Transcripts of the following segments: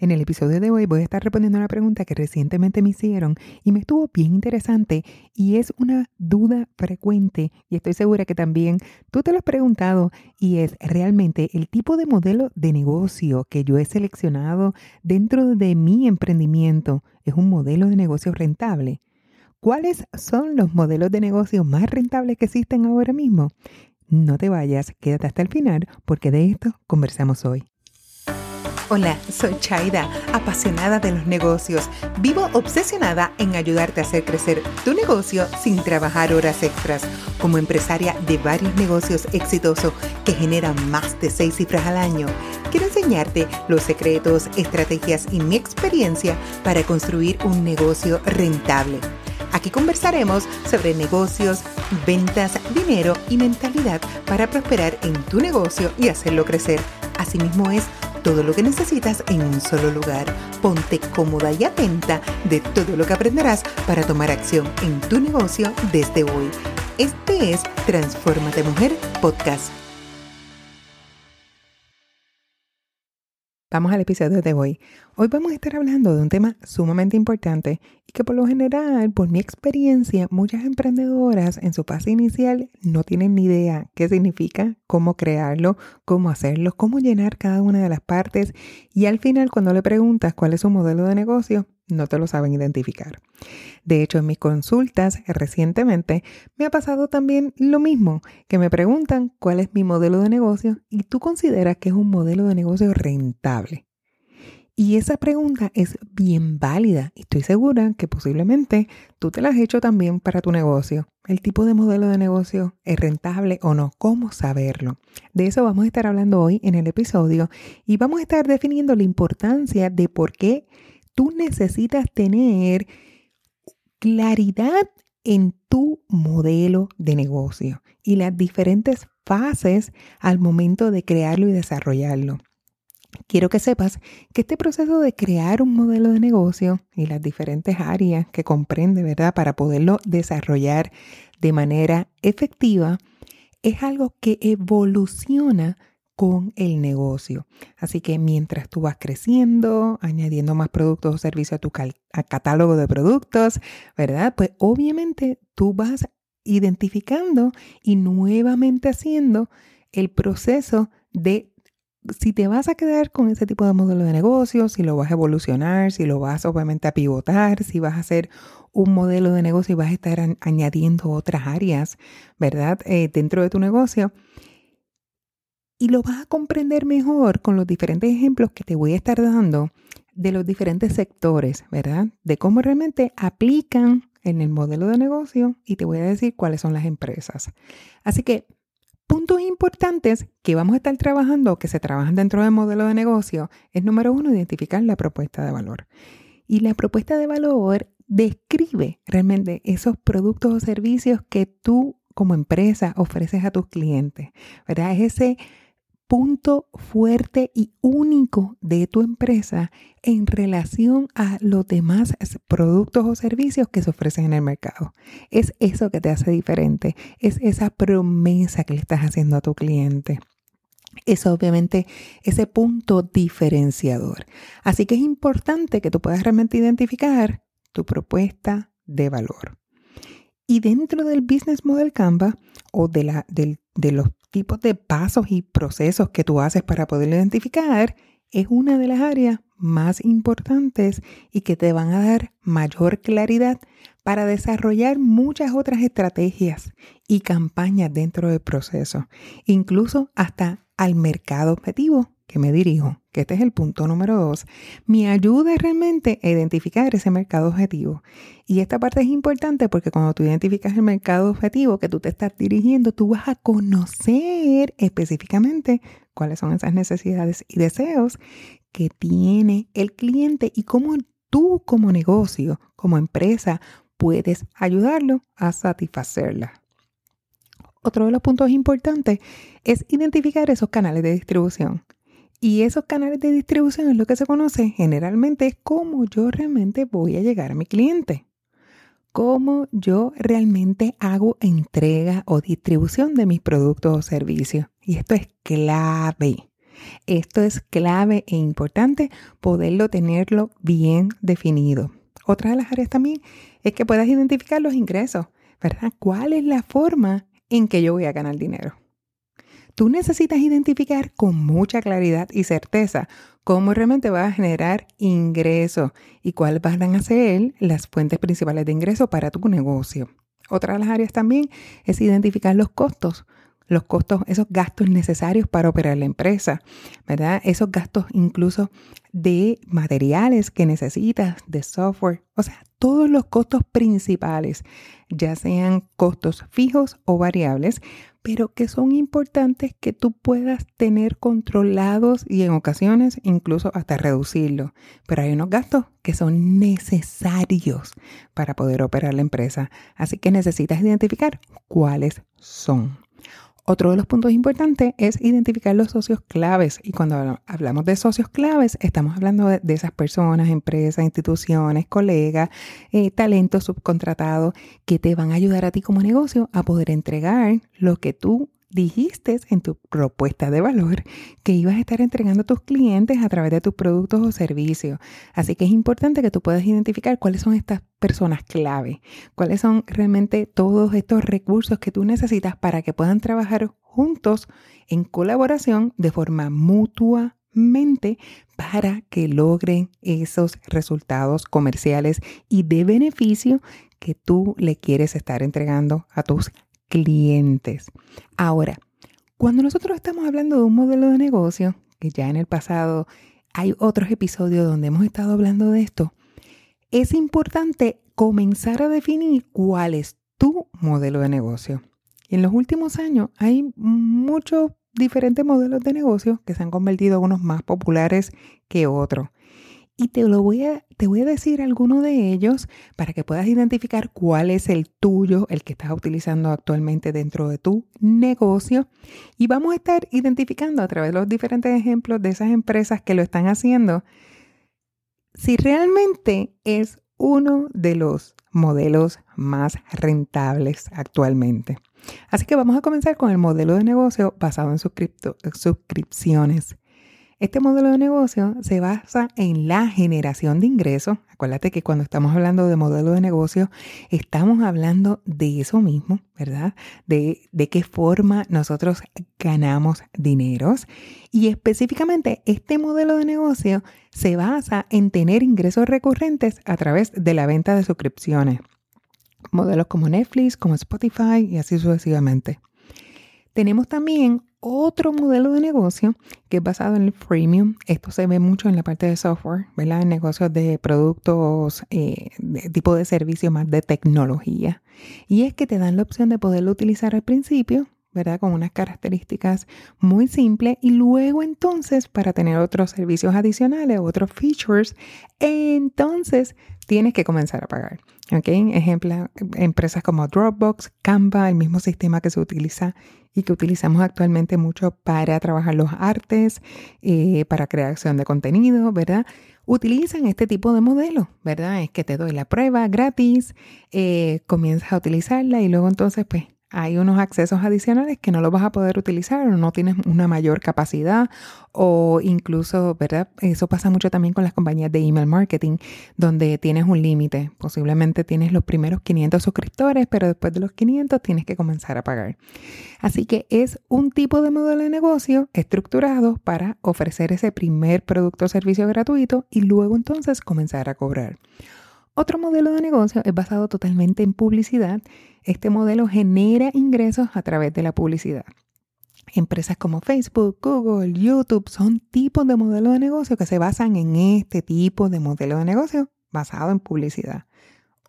En el episodio de hoy voy a estar respondiendo a una pregunta que recientemente me hicieron y me estuvo bien interesante y es una duda frecuente y estoy segura que también tú te lo has preguntado y es realmente el tipo de modelo de negocio que yo he seleccionado dentro de mi emprendimiento es un modelo de negocio rentable. ¿Cuáles son los modelos de negocio más rentables que existen ahora mismo? No te vayas, quédate hasta el final porque de esto conversamos hoy. Hola, soy Chaida, apasionada de los negocios. Vivo obsesionada en ayudarte a hacer crecer tu negocio sin trabajar horas extras. Como empresaria de varios negocios exitosos que generan más de seis cifras al año, quiero enseñarte los secretos, estrategias y mi experiencia para construir un negocio rentable. Aquí conversaremos sobre negocios, ventas, dinero y mentalidad para prosperar en tu negocio y hacerlo crecer. Asimismo es todo lo que necesitas en un solo lugar. Ponte cómoda y atenta de todo lo que aprenderás para tomar acción en tu negocio desde hoy. Este es Transformate Mujer Podcast. Vamos al episodio de hoy. Hoy vamos a estar hablando de un tema sumamente importante y que por lo general, por mi experiencia, muchas emprendedoras en su fase inicial no tienen ni idea qué significa, cómo crearlo, cómo hacerlo, cómo llenar cada una de las partes y al final cuando le preguntas cuál es su modelo de negocio, no te lo saben identificar. De hecho, en mis consultas recientemente me ha pasado también lo mismo, que me preguntan cuál es mi modelo de negocio y tú consideras que es un modelo de negocio rentable. Y esa pregunta es bien válida y estoy segura que posiblemente tú te la has hecho también para tu negocio. El tipo de modelo de negocio es rentable o no, cómo saberlo. De eso vamos a estar hablando hoy en el episodio y vamos a estar definiendo la importancia de por qué tú necesitas tener claridad en tu modelo de negocio y las diferentes fases al momento de crearlo y desarrollarlo. Quiero que sepas que este proceso de crear un modelo de negocio y las diferentes áreas que comprende, ¿verdad? Para poderlo desarrollar de manera efectiva, es algo que evoluciona con el negocio. Así que mientras tú vas creciendo, añadiendo más productos o servicios a tu catálogo de productos, ¿verdad? Pues obviamente tú vas identificando y nuevamente haciendo el proceso de si te vas a quedar con ese tipo de modelo de negocio, si lo vas a evolucionar, si lo vas obviamente a pivotar, si vas a hacer un modelo de negocio y vas a estar añadiendo otras áreas, ¿verdad? Eh, dentro de tu negocio y lo vas a comprender mejor con los diferentes ejemplos que te voy a estar dando de los diferentes sectores, ¿verdad? De cómo realmente aplican en el modelo de negocio y te voy a decir cuáles son las empresas. Así que puntos importantes que vamos a estar trabajando, que se trabajan dentro del modelo de negocio, es número uno, identificar la propuesta de valor. Y la propuesta de valor describe realmente esos productos o servicios que tú como empresa ofreces a tus clientes, ¿verdad? Es ese punto fuerte y único de tu empresa en relación a los demás productos o servicios que se ofrecen en el mercado. Es eso que te hace diferente, es esa promesa que le estás haciendo a tu cliente. Es obviamente ese punto diferenciador. Así que es importante que tú puedas realmente identificar tu propuesta de valor. Y dentro del Business Model Canva o de, la, de los tipos de pasos y procesos que tú haces para poder identificar, es una de las áreas más importantes y que te van a dar mayor claridad para desarrollar muchas otras estrategias y campañas dentro del proceso, incluso hasta al mercado objetivo que me dirijo, que este es el punto número dos, me ayuda realmente a identificar ese mercado objetivo. Y esta parte es importante porque cuando tú identificas el mercado objetivo que tú te estás dirigiendo, tú vas a conocer específicamente cuáles son esas necesidades y deseos que tiene el cliente y cómo tú como negocio, como empresa, puedes ayudarlo a satisfacerla. Otro de los puntos importantes es identificar esos canales de distribución. Y esos canales de distribución es lo que se conoce generalmente como yo realmente voy a llegar a mi cliente. Cómo yo realmente hago entrega o distribución de mis productos o servicios. Y esto es clave. Esto es clave e importante poderlo tenerlo bien definido. Otra de las áreas también es que puedas identificar los ingresos, ¿verdad? ¿Cuál es la forma en que yo voy a ganar dinero? Tú necesitas identificar con mucha claridad y certeza cómo realmente vas a generar ingresos y cuáles van a ser las fuentes principales de ingreso para tu negocio. Otra de las áreas también es identificar los costos los costos, esos gastos necesarios para operar la empresa, ¿verdad? Esos gastos incluso de materiales que necesitas, de software, o sea, todos los costos principales, ya sean costos fijos o variables, pero que son importantes que tú puedas tener controlados y en ocasiones incluso hasta reducirlos. Pero hay unos gastos que son necesarios para poder operar la empresa, así que necesitas identificar cuáles son. Otro de los puntos importantes es identificar los socios claves. Y cuando hablamos de socios claves, estamos hablando de, esas personas, empresas, instituciones, colegas, eh, talentos subcontratados que te van a ayudar a ti como negocio a poder entregar lo que tú dijiste en tu propuesta de valor que ibas a estar entregando a tus clientes a través de tus productos o servicios. Así que es importante que tú puedas identificar cuáles son estas personas clave, cuáles son realmente todos estos recursos que tú necesitas para que puedan trabajar juntos en colaboración de forma mutuamente para que logren esos resultados comerciales y de beneficio que tú le quieres estar entregando a tus clientes. Ahora, cuando nosotros estamos hablando de un modelo de negocio, que ya en el pasado hay otros episodios donde hemos estado hablando de esto, es importante comenzar a definir cuál es tu modelo de negocio. Y en los últimos años hay muchos diferentes modelos de negocio que se han convertido en unos más populares que otros. Y te, lo voy a, te voy a decir alguno de ellos para que puedas identificar cuál es el tuyo, el que estás utilizando actualmente dentro de tu negocio. Y vamos a estar identificando a través de los diferentes ejemplos de esas empresas que lo están haciendo, si realmente es uno de los modelos más rentables actualmente. Así que vamos a comenzar con el modelo de negocio basado en suscripciones. Este modelo de negocio se basa en la generación de ingresos. Acuérdate que cuando estamos hablando de modelo de negocio, estamos hablando de eso mismo, ¿verdad? De, de qué forma nosotros ganamos dineros. Y específicamente, este modelo de negocio se basa en tener ingresos recurrentes a través de la venta de suscripciones. Modelos como Netflix, como Spotify y así sucesivamente. Tenemos también otro modelo de negocio que es basado en el freemium. Esto se ve mucho en la parte de software, ¿verdad? En negocios de productos, eh, de tipo de servicio más de tecnología. Y es que te dan la opción de poderlo utilizar al principio, ¿verdad? Con unas características muy simples y luego entonces para tener otros servicios adicionales, otros features, entonces tienes que comenzar a pagar. ¿ok? Ejemplo, empresas como Dropbox, Canva, el mismo sistema que se utiliza y que utilizamos actualmente mucho para trabajar los artes, eh, para creación de contenido, ¿verdad? Utilizan este tipo de modelo, ¿verdad? Es que te doy la prueba gratis, eh, comienzas a utilizarla y luego entonces pues hay unos accesos adicionales que no los vas a poder utilizar o no tienes una mayor capacidad o incluso, ¿verdad? Eso pasa mucho también con las compañías de email marketing, donde tienes un límite. Posiblemente tienes los primeros 500 suscriptores, pero después de los 500 tienes que comenzar a pagar. Así que es un tipo de modelo de negocio estructurado para ofrecer ese primer producto o servicio gratuito y luego entonces comenzar a cobrar. Otro modelo de negocio es basado totalmente en publicidad. Este modelo genera ingresos a través de la publicidad. Empresas como Facebook, Google, YouTube son tipos de modelos de negocio que se basan en este tipo de modelo de negocio basado en publicidad.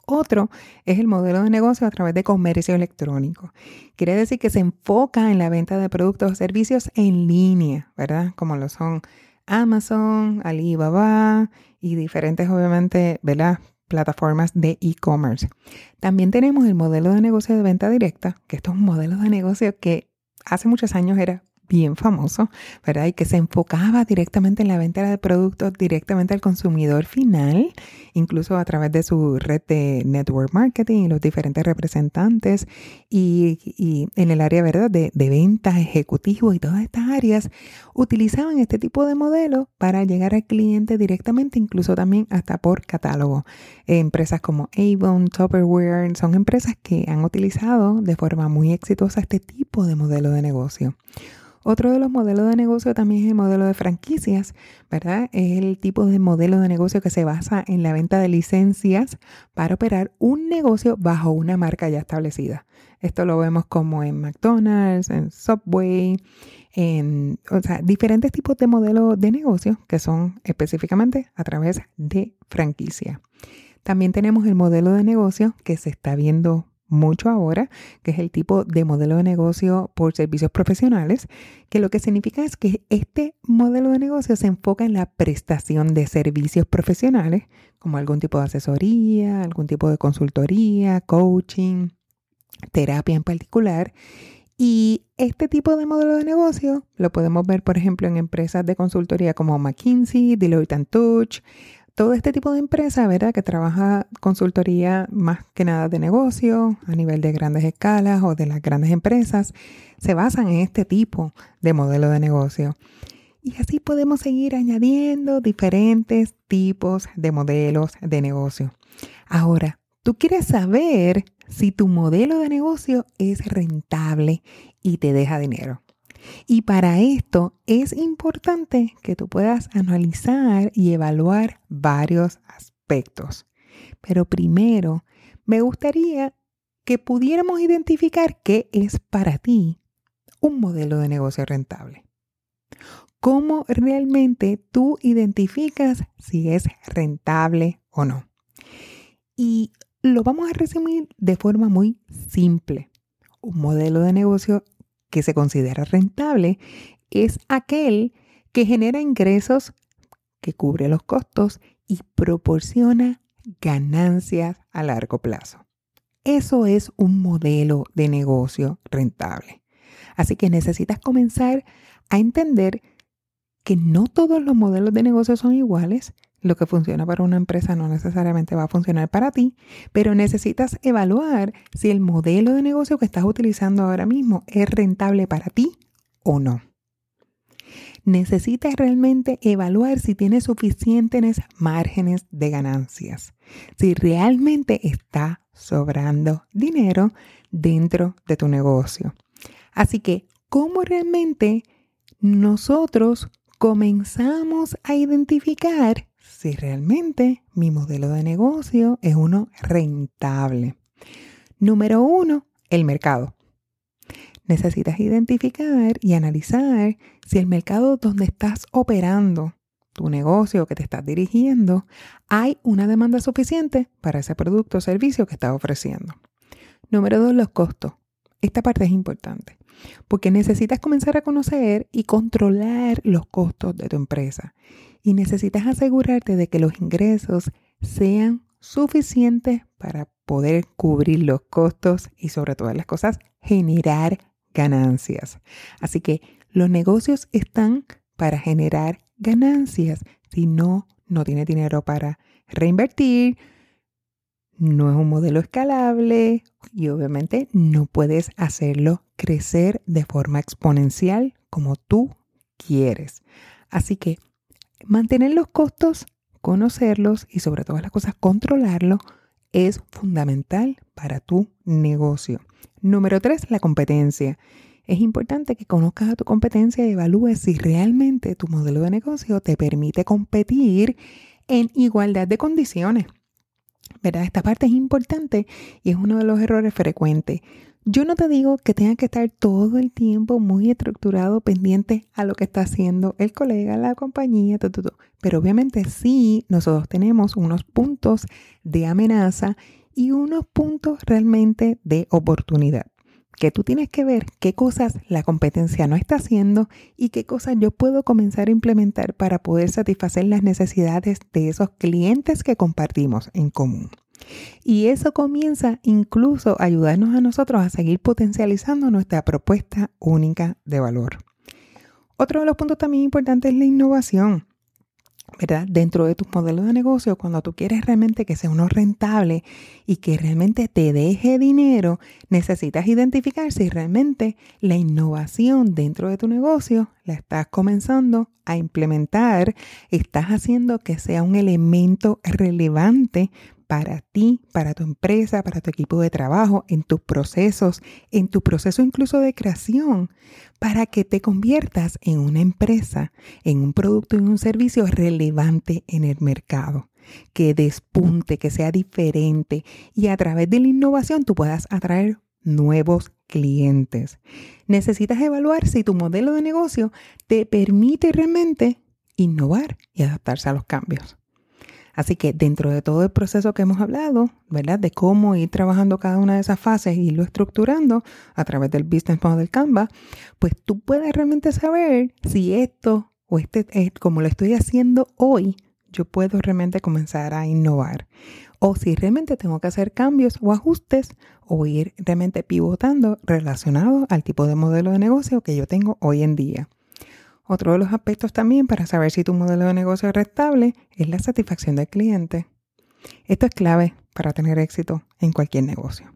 Otro es el modelo de negocio a través de comercio electrónico. Quiere decir que se enfoca en la venta de productos o servicios en línea, ¿verdad? Como lo son Amazon, Alibaba y diferentes, obviamente, ¿verdad? Plataformas de e-commerce. También tenemos el modelo de negocio de venta directa, que esto es un modelo de negocio que hace muchos años era bien famoso, ¿verdad? Y que se enfocaba directamente en la venta de productos directamente al consumidor final, incluso a través de su red de network marketing y los diferentes representantes y, en el área, ¿verdad? De, de ventas, ejecutivos y todas estas áreas utilizaban este tipo de modelo para llegar al cliente directamente, incluso también hasta por catálogo. Empresas como Avon, Tupperware, son empresas que han utilizado de forma muy exitosa este tipo de modelo de negocio. Otro de los modelos de negocio también es el modelo de franquicias, ¿verdad? Es el tipo de modelo de negocio que se basa en la venta de licencias para operar un negocio bajo una marca ya establecida. Esto lo vemos como en McDonald's, en Subway, en o sea, diferentes tipos de modelos de negocio que son específicamente a través de franquicia. También tenemos el modelo de negocio que se está viendo mucho ahora, que es el tipo de modelo de negocio por servicios profesionales, que lo que significa es que este modelo de negocio se enfoca en la prestación de servicios profesionales, como algún tipo de asesoría, algún tipo de consultoría, coaching, terapia en particular. Y este tipo de modelo de negocio lo podemos ver, por ejemplo, en empresas de consultoría como McKinsey, Deloitte Touch, todo este tipo de empresa, ¿verdad? Que trabaja consultoría más que nada de negocio a nivel de grandes escalas o de las grandes empresas, se basan en este tipo de modelo de negocio. Y así podemos seguir añadiendo diferentes tipos de modelos de negocio. Ahora, tú quieres saber si tu modelo de negocio es rentable y te deja dinero. Y para esto es importante que tú puedas analizar y evaluar varios aspectos. Pero primero, me gustaría que pudiéramos identificar qué es para ti un modelo de negocio rentable. ¿Cómo realmente tú identificas si es rentable o no? Y lo vamos a resumir de forma muy simple. Un modelo de negocio que se considera rentable es aquel que genera ingresos, que cubre los costos y proporciona ganancias a largo plazo. Eso es un modelo de negocio rentable. Así que necesitas comenzar a entender que no todos los modelos de negocio son iguales, lo que funciona para una empresa no necesariamente va a funcionar para ti, pero necesitas evaluar si el modelo de negocio que estás utilizando ahora mismo es rentable para ti o no. Necesitas realmente evaluar si tienes suficientes márgenes de ganancias, si realmente está sobrando dinero dentro de tu negocio. Así que, ¿cómo realmente nosotros comenzamos a identificar si realmente mi modelo de negocio es uno rentable. Número uno, el mercado. Necesitas identificar y analizar si el mercado donde estás operando tu negocio que te estás dirigiendo, hay una demanda suficiente para ese producto o servicio que estás ofreciendo. Número dos, los costos. Esta parte es importante porque necesitas comenzar a conocer y controlar los costos de tu empresa y necesitas asegurarte de que los ingresos sean suficientes para poder cubrir los costos y sobre todas las cosas generar ganancias. Así que los negocios están para generar ganancias. Si no, no tiene dinero para reinvertir, no es un modelo escalable y obviamente no puedes hacerlo crecer de forma exponencial como tú quieres. Así que mantener los costos, conocerlos y sobre todas las cosas controlarlo es fundamental para tu negocio. Número tres, la competencia. Es importante que conozcas a tu competencia y evalúes si realmente tu modelo de negocio te permite competir en igualdad de condiciones. ¿verdad? Esta parte es importante y es uno de los errores frecuentes. Yo no te digo que tengas que estar todo el tiempo muy estructurado, pendiente a lo que está haciendo el colega, la compañía, todo, pero obviamente sí, nosotros tenemos unos puntos de amenaza y unos puntos realmente de oportunidad que tú tienes que ver qué cosas la competencia no está haciendo y qué cosas yo puedo comenzar a implementar para poder satisfacer las necesidades de esos clientes que compartimos en común. Y eso comienza incluso a ayudarnos a nosotros a seguir potencializando nuestra propuesta única de valor. Otro de los puntos también importantes es la innovación. ¿verdad? Dentro de tus modelos de negocio, cuando tú quieres realmente que sea uno rentable y que realmente te deje dinero, necesitas identificar si realmente la innovación dentro de tu negocio la estás comenzando a implementar, estás haciendo que sea un elemento relevante para ti, para tu empresa, para tu equipo de trabajo, en tus procesos, en tu proceso incluso de creación, para que te conviertas en una empresa, en un producto y un servicio relevante en el mercado, que despunte, que sea diferente y a través de la innovación tú puedas atraer nuevos clientes. Necesitas evaluar si tu modelo de negocio te permite realmente innovar y adaptarse a los cambios. Así que dentro de todo el proceso que hemos hablado, ¿verdad? De cómo ir trabajando cada una de esas fases y irlo estructurando a través del Business Model Canva, pues tú puedes realmente saber si esto o este es como lo estoy haciendo hoy, yo puedo realmente comenzar a innovar. O si realmente tengo que hacer cambios o ajustes o ir realmente pivotando relacionado al tipo de modelo de negocio que yo tengo hoy en día. Otro de los aspectos también para saber si tu modelo de negocio es rentable es la satisfacción del cliente. Esto es clave para tener éxito en cualquier negocio.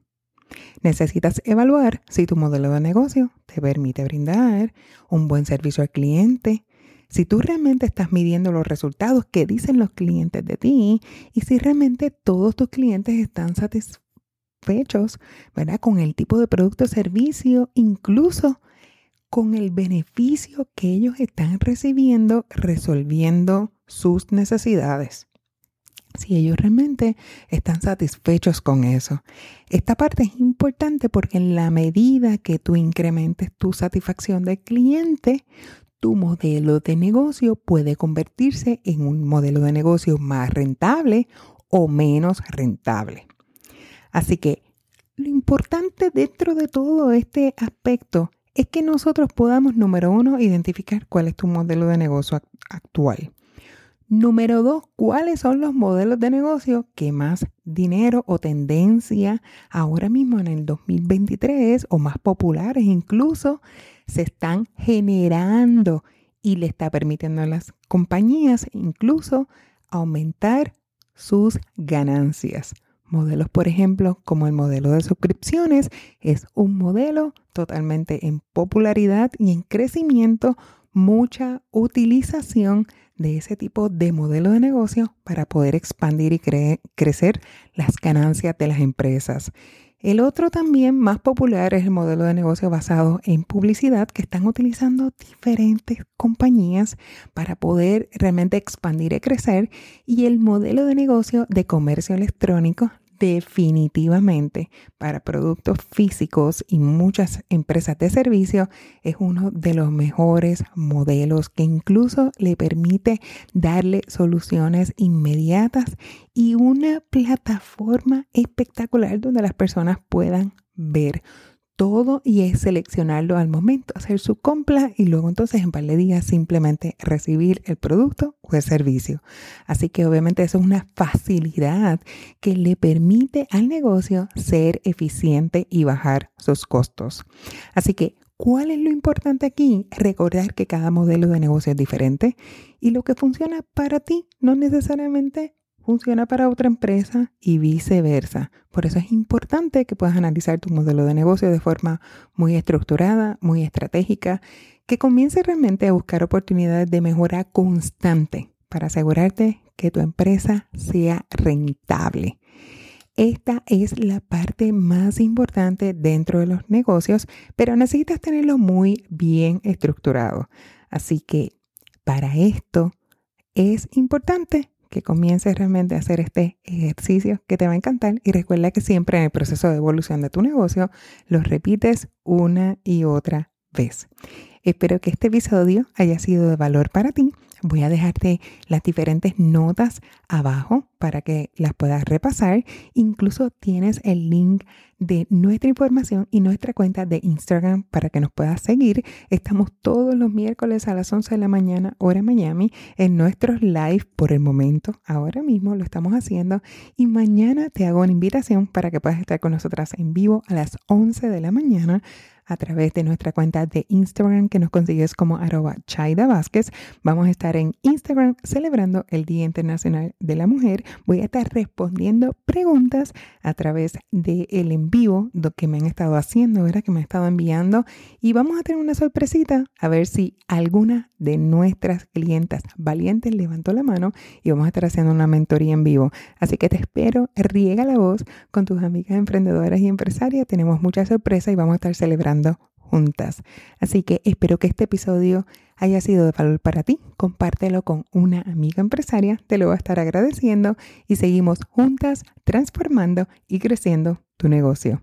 Necesitas evaluar si tu modelo de negocio te permite brindar un buen servicio al cliente, si tú realmente estás midiendo los resultados que dicen los clientes de ti y si realmente todos tus clientes están satisfechos, ¿verdad? Con el tipo de producto o servicio, incluso con el beneficio que ellos están recibiendo resolviendo sus necesidades. Si ellos realmente están satisfechos con eso. Esta parte es importante porque en la medida que tú incrementes tu satisfacción del cliente, tu modelo de negocio puede convertirse en un modelo de negocio más rentable o menos rentable. Así que lo importante dentro de todo este aspecto es que nosotros podamos, número uno, identificar cuál es tu modelo de negocio actual. Número dos, cuáles son los modelos de negocio que más dinero o tendencia ahora mismo en el 2023 o más populares incluso se están generando y le está permitiendo a las compañías incluso aumentar sus ganancias. Modelos, por ejemplo, como el modelo de suscripciones, es un modelo totalmente en popularidad y en crecimiento, mucha utilización de ese tipo de modelo de negocio para poder expandir y crecer las ganancias de las empresas. El otro también más popular es el modelo de negocio basado en publicidad que están utilizando diferentes compañías para poder realmente expandir y crecer y el modelo de negocio de comercio electrónico definitivamente para productos físicos y muchas empresas de servicio es uno de los mejores modelos que incluso le permite darle soluciones inmediatas y una plataforma espectacular donde las personas puedan ver todo y es seleccionarlo al momento, hacer su compra y luego entonces en par de días simplemente recibir el producto o el servicio. Así que obviamente eso es una facilidad que le permite al negocio ser eficiente y bajar sus costos. Así que ¿Cuál es lo importante aquí? Recordar que cada modelo de negocio es diferente y lo que funciona para ti no necesariamente funciona para otra empresa y viceversa. Por eso es importante que puedas analizar tu modelo de negocio de forma muy estructurada, muy estratégica, que comience realmente a buscar oportunidades de mejora constante para asegurarte que tu empresa sea rentable. Esta es la parte más importante dentro de los negocios, pero necesitas tenerlo muy bien estructurado. Así que para esto es importante que comiences realmente a hacer este ejercicio que te va a encantar y recuerda que siempre en el proceso de evolución de tu negocio lo repites una y otra vez. Espero que este episodio haya sido de valor para ti. Voy a dejarte las diferentes notas abajo para que las puedas repasar. Incluso tienes el link de nuestra información y nuestra cuenta de Instagram para que nos puedas seguir. Estamos todos los miércoles a las 11 de la mañana, hora Miami, en nuestros live por el momento. Ahora mismo lo estamos haciendo y mañana te hago una invitación para que puedas estar con nosotras en vivo a las 11 de la mañana a través de nuestra cuenta de Instagram que nos consigues como arroba Vázquez. Vamos a estar en Instagram celebrando el Día Internacional de la Mujer. Voy a estar respondiendo preguntas a través del el en vivo que me han estado haciendo, ¿verdad? que me han estado enviando y vamos a tener una sorpresita a ver si alguna de nuestras clientas valientes levantó la mano y vamos a estar haciendo una mentoría en vivo. Así que te espero, riega la voz con tus amigas emprendedoras y empresarias. Tenemos muchas sorpresas y vamos a estar celebrando juntas. Así que espero que este episodio haya sido de valor para ti. Compártelo con una amiga empresaria, te lo voy a estar agradeciendo y seguimos juntas transformando y creciendo tu negocio.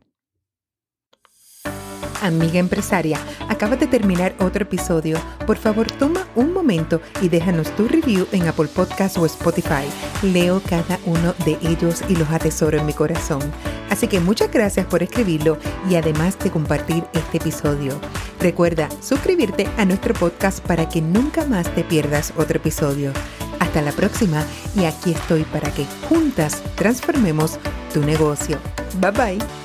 Amiga empresaria, acabas de terminar otro episodio. Por favor, toma un momento y déjanos tu review en Apple Podcast o Spotify. Leo cada uno de ellos y los atesoro en mi corazón. Así que muchas gracias por escribirlo y además de compartir este episodio. Recuerda suscribirte a nuestro podcast para que nunca más te pierdas otro episodio. Hasta la próxima y aquí estoy para que juntas transformemos tu negocio. Bye bye.